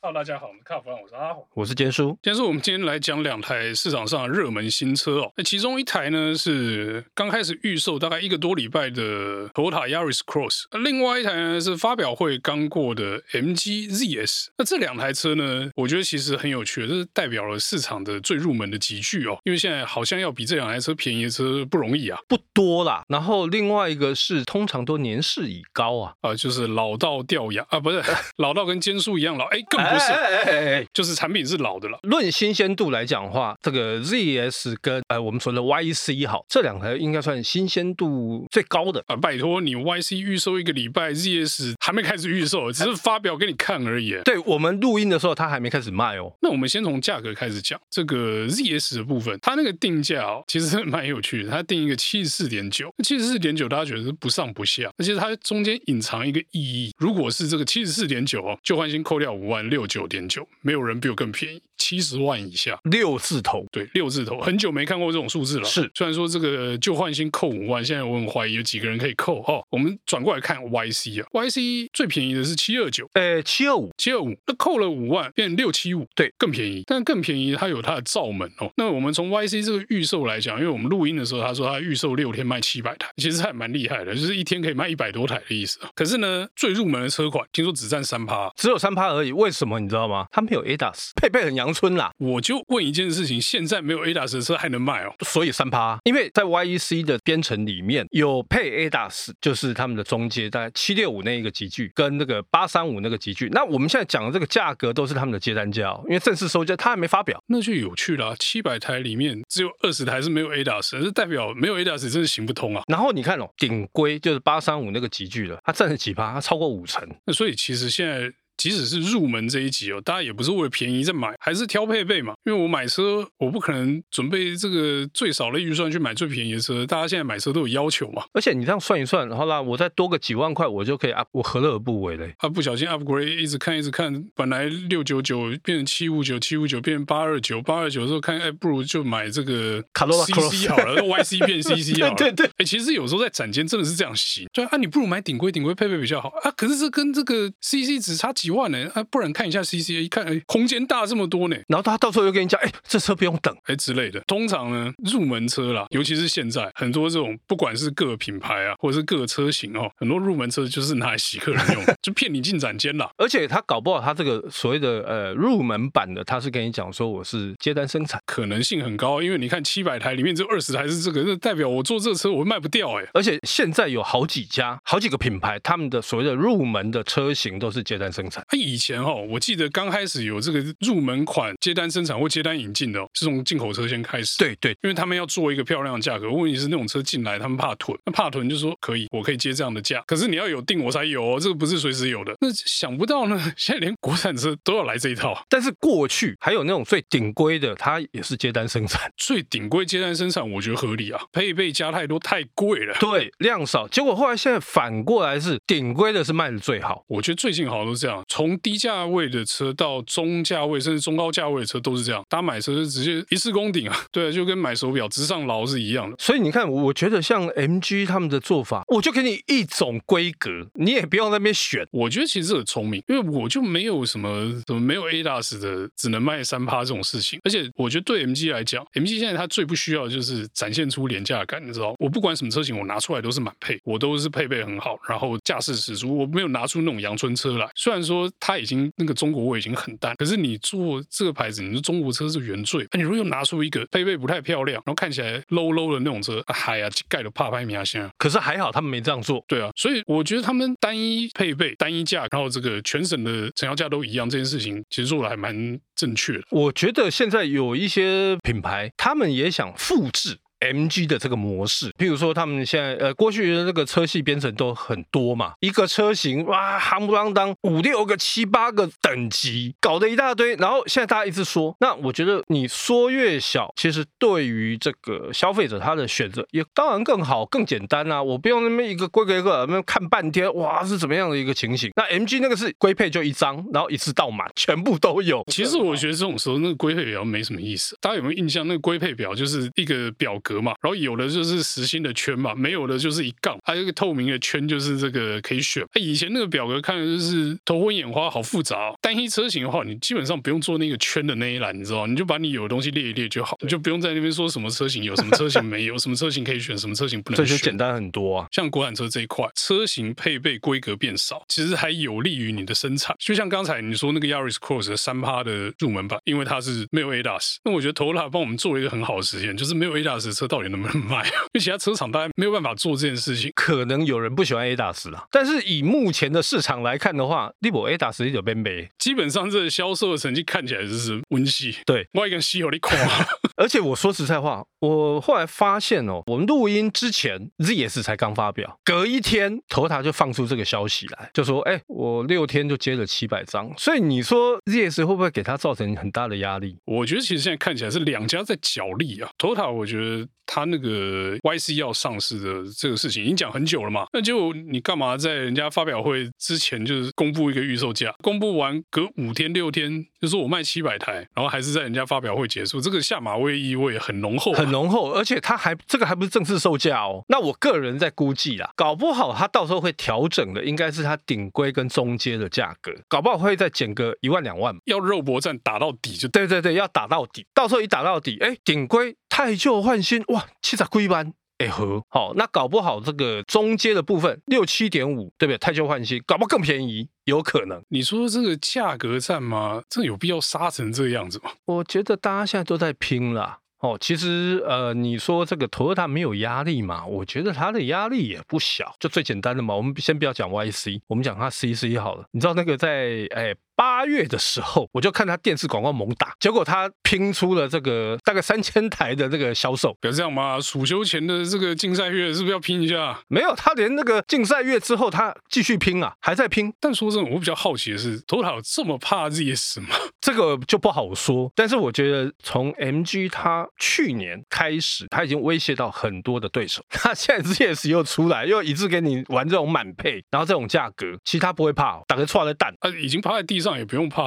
Hello，大家好，我们卡弗兰，我是阿红，我是坚叔。坚叔，我们今天来讲两台市场上的热门新车哦。那其中一台呢是刚开始预售大概一个多礼拜的 Toyota Yaris Cross，那另外一台呢是发表会刚过的 MG ZS。那这两台车呢，我觉得其实很有趣，这是代表了市场的最入门的集聚哦。因为现在好像要比这两台车便宜的车不容易啊，不多啦。然后另外一个是通常都年事已高啊，啊，就是老到掉牙啊，不是 老到跟坚叔一样老，哎，更。不是，哎哎哎哎，就是产品是老的了。论新鲜度来讲的话，这个 ZS 跟呃我们说的 YC 好，这两台应该算新鲜度最高的啊。拜托你 YC 预售一个礼拜，ZS 还没开始预售，只是发表给你看而已。对，我们录音的时候，它还没开始卖哦。那我们先从价格开始讲，这个 ZS 的部分，它那个定价哦，其实蛮有趣的。它定一个七十四点九，七十四点九大家觉得是不上不下，而且它中间隐藏一个意义。如果是这个七十四点九哦，旧换新扣掉五万六。六九点九，没有人比我更便宜。七十万以下，六字头，对，六字头，很久没看过这种数字了。是，虽然说这个旧换新扣五万，现在我很怀疑有几个人可以扣哦。我们转过来看 YC 啊，YC 最便宜的是七二九，呃，七二五，七二五，那扣了五万变六七五，对，更便宜。但更便宜，它有它的罩门哦。那我们从 YC 这个预售来讲，因为我们录音的时候，他说他预售六天卖七百台，其实还蛮厉害的，就是一天可以卖一百多台的意思。可是呢，最入门的车款，听说只占三趴，只有三趴而已。为什么你知道吗？它没有 ADAS，配备很阳春啦。我就问一件事情：现在没有 ADAS 的车还能卖哦？所以三趴，因为在 YEC 的编程里面有配 ADAS，就是他们的中阶，大概七六五那一个级距，跟那个八三五那个级距。那我们现在讲的这个价格都是他们的接单价哦，因为正式收价它还没发表，那就有趣了。七百台里面只有二十台是没有 ADAS，这代表没有 ADAS 真的行不通啊。然后你看哦，顶规就是八三五那个级距了，它占了几趴？它超过五成。那所以其实现在。即使是入门这一级哦，大家也不是为了便宜在买，还是挑配备嘛。因为我买车，我不可能准备这个最少的预算去买最便宜的车。大家现在买车都有要求嘛。而且你这样算一算，好啦，我再多个几万块，我就可以 up，我何乐而不为嘞？啊，不小心 upgrade，一直看一直看，本来六九九变成七五九，七五九变成八二九，八二九的时候看，哎，不如就买这个卡罗拉 CC 好了，YC 变 CC 好了。对对对，哎，其实有时候在展间真的是这样行。对啊，你不如买顶规，顶规配备比较好啊。可是这跟这个 CC 只差几万呢，啊，不然。看一下 CCA，一看，哎，空间大这么多呢。然后他到时候又跟你讲，哎，这车不用等，哎之类的。通常呢，入门车啦，尤其是现在很多这种，不管是各个品牌啊，或者是各个车型哦，很多入门车就是拿来洗客人用，就骗你进展间啦。而且他搞不好他这个所谓的呃入门版的，他是跟你讲说我是接单生产，可能性很高，因为你看七百台里面只有二十台是这个，那代表我做这个车我会卖不掉哎。而且现在有好几家、好几个品牌，他们的所谓的入门的车型都是接单生产。他以前哈，我记得刚开。始有这个入门款接单生产或接单引进的，是从进口车先开始。对对，因为他们要做一个漂亮的价格。问题是那种车进来，他们怕囤，那怕囤就说可以，我可以接这样的价。可是你要有定我才有哦，这个不是随时有的。那想不到呢，现在连国产车都要来这一套。但是过去还有那种最顶规的，它也是接单生产。最顶规接单生产，我觉得合理啊，配备加太多太贵了。对，量少，结果后来现在反过来是顶规的是卖的最好。我觉得最近好像都是这样，从低价位的车到中价。位甚至中高价位的车都是这样，大家买车是直接一次攻顶啊，对，就跟买手表直上牢是一样的。所以你看，我觉得像 MG 他们的做法，我就给你一种规格，你也不用在那边选。我觉得其实很聪明，因为我就没有什么什么没有 ADAS 的，只能卖三趴这种事情。而且我觉得对 MG 来讲，MG 现在它最不需要的就是展现出廉价感，你知道？我不管什么车型，我拿出来都是满配，我都是配备很好，然后驾驶十足，我没有拿出那种阳春车来。虽然说它已经那个中国味已经很淡，可是你做。这个牌子，你说中国车是原罪，那你如果又拿出一个配备不太漂亮，然后看起来 low low 的那种车，嗨呀，盖都怕拍米亚先。可是还好他们没这样做，对啊，所以我觉得他们单一配备、单一价，然后这个全省的成交价都一样，这件事情其实做的还蛮正确的。我觉得现在有一些品牌，他们也想复制。MG 的这个模式，譬如说他们现在呃过去的那个车系编程都很多嘛，一个车型哇，夯不啷当五六个、七八个等级，搞得一大堆。然后现在大家一直说，那我觉得你说越小，其实对于这个消费者他的选择也当然更好、更简单啊。我不用那么一个规格一个那么看半天，哇是怎么样的一个情形？那 MG 那个是规配就一张，然后一次到满，全部都有。其实我觉得这种时候那个规配表没什么意思。大家有没有印象？那个规配表就是一个表格格。嘛，然后有的就是实心的圈嘛，没有的就是一杠，还有一个透明的圈，就是这个可以选。哎，以前那个表格看的就是头昏眼花，好复杂哦。单一车型的话，你基本上不用做那个圈的那一栏，你知道，你就把你有的东西列一列就好，你就不用在那边说什么车型有什么车型没有，什么车型可以选，什么车型不能选，这就简单很多啊。像国产车这一块，车型配备规格变少，其实还有利于你的生产。就像刚才你说那个 Yaris Cross 的三趴的入门版，因为它是没有 ADAS，那我觉得 Toyota 帮我们做了一个很好的实验，就是没有 ADAS 的车到底能不能卖？因为其他车厂大概没有办法做这件事情。可能有人不喜欢 ADAS 啦，但是以目前的市场来看的话，利博 ADAS 你就变没。基本上这个销售的成绩看起来就是温系。对，我一个稀有的夸。而且我说实在话，我后来发现哦，我们录音之前 ZS 才刚发表，隔一天 Toyota 就放出这个消息来，就说：“哎，我六天就接了七百张。”所以你说 ZS 会不会给他造成很大的压力？我觉得其实现在看起来是两家在角力啊。Toyota 我觉得他那个 YC 要上市的这个事情已经讲很久了嘛，那就你干嘛在人家发表会之前就是公布一个预售价，公布完隔五天六天就说我卖七百台，然后还是在人家发表会结束，这个下马威意味很浓厚啊，很浓厚，而且他还这个还不是正式售价哦。那我个人在估计啦，搞不好他到时候会调整的，应该是他顶规跟中阶的价格，搞不好会再减个一万两万，要肉搏战打到底就对对对，要打到底，到时候一打到底，哎，顶规汰旧换新，哇，七十几万。哎呵，好，那搞不好这个中阶的部分六七点五，对不对？太旧换新，搞不好更便宜，有可能。你说这个价格战吗？这有必要杀成这个样子吗？我觉得大家现在都在拼啦。哦，其实呃，你说这个 Toyota 没有压力嘛？我觉得它的压力也不小。就最简单的嘛，我们先不要讲 YC，我们讲它 CC 好了。你知道那个在哎。八月的时候，我就看他电视广告猛打，结果他拼出了这个大概三千台的这个销售。别这样嘛，暑休前的这个竞赛月是不是要拼一下？没有，他连那个竞赛月之后，他继续拼啊，还在拼。但说真的，我比较好奇的是，Toyota 有这么怕 ZS 吗？这个就不好说。但是我觉得，从 MG 他去年开始，他已经威胁到很多的对手。他现在 ZS 又出来，又一直给你玩这种满配，然后这种价格，其实他不会怕，打个错的蛋，啊，已经趴在地上。也不用怕，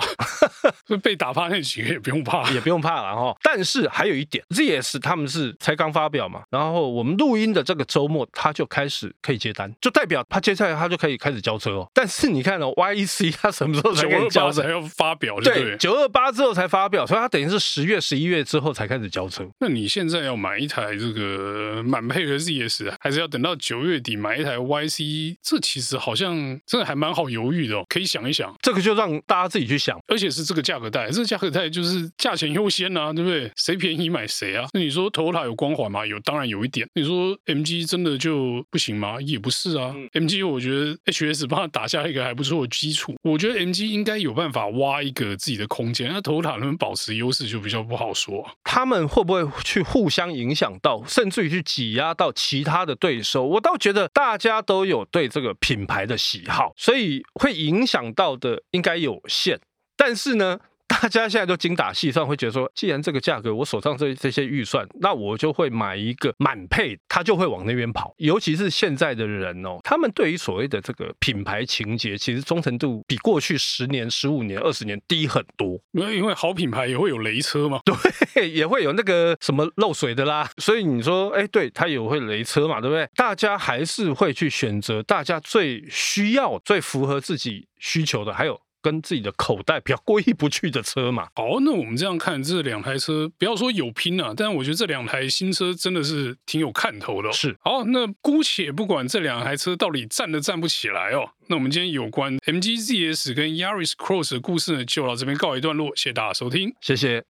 被打趴那几个也不用怕，也不用怕了哈。但是还有一点，ZS 他们是才刚发表嘛，然后我们录音的这个周末他就开始可以接单，就代表他接下来他就可以开始交车哦。但是你看哦，YEC 他什么时候才可以交车？还要发表对，对，九二八之后才发表，所以他等于是十月、十一月之后才开始交车。那你现在要买一台这个满配的 ZS，还是要等到九月底买一台 YC？这其实好像真的还蛮好犹豫的哦，可以想一想。这个就让。大家自己去想，而且是这个价格带，这个价格带就是价钱优先呐，对不对？谁便宜买谁啊？那你说 Toyota 有光环吗？有，当然有一点。你说 MG 真的就不行吗？也不是啊。MG 我觉得 HS 帮他打下一个还不错的基础，我觉得 MG 应该有办法挖一个自己的空间。那 Toyota 能不能保持优势就比较不好说。他们会不会去互相影响到，甚至于去挤压到其他的对手？我倒觉得大家都有对这个品牌的喜好，所以会影响到的应该有限，但是呢，大家现在都精打细算，会觉得说，既然这个价格我手上这这些预算，那我就会买一个满配，他就会往那边跑。尤其是现在的人哦，他们对于所谓的这个品牌情节，其实忠诚度比过去十年、十五年、二十年低很多。因为因为好品牌也会有雷车嘛，对，也会有那个什么漏水的啦。所以你说，哎，对，它也会雷车嘛，对不对？大家还是会去选择大家最需要、最符合自己需求的，还有。跟自己的口袋比较过意不去的车嘛。好，那我们这样看这两台车，不要说有拼啊，但我觉得这两台新车真的是挺有看头的哦。是，好，那姑且不管这两台车到底站都站不起来哦，那我们今天有关 MG ZS 跟 Yaris Cross 的故事呢，就到这边告一段落，谢谢大家收听，谢谢。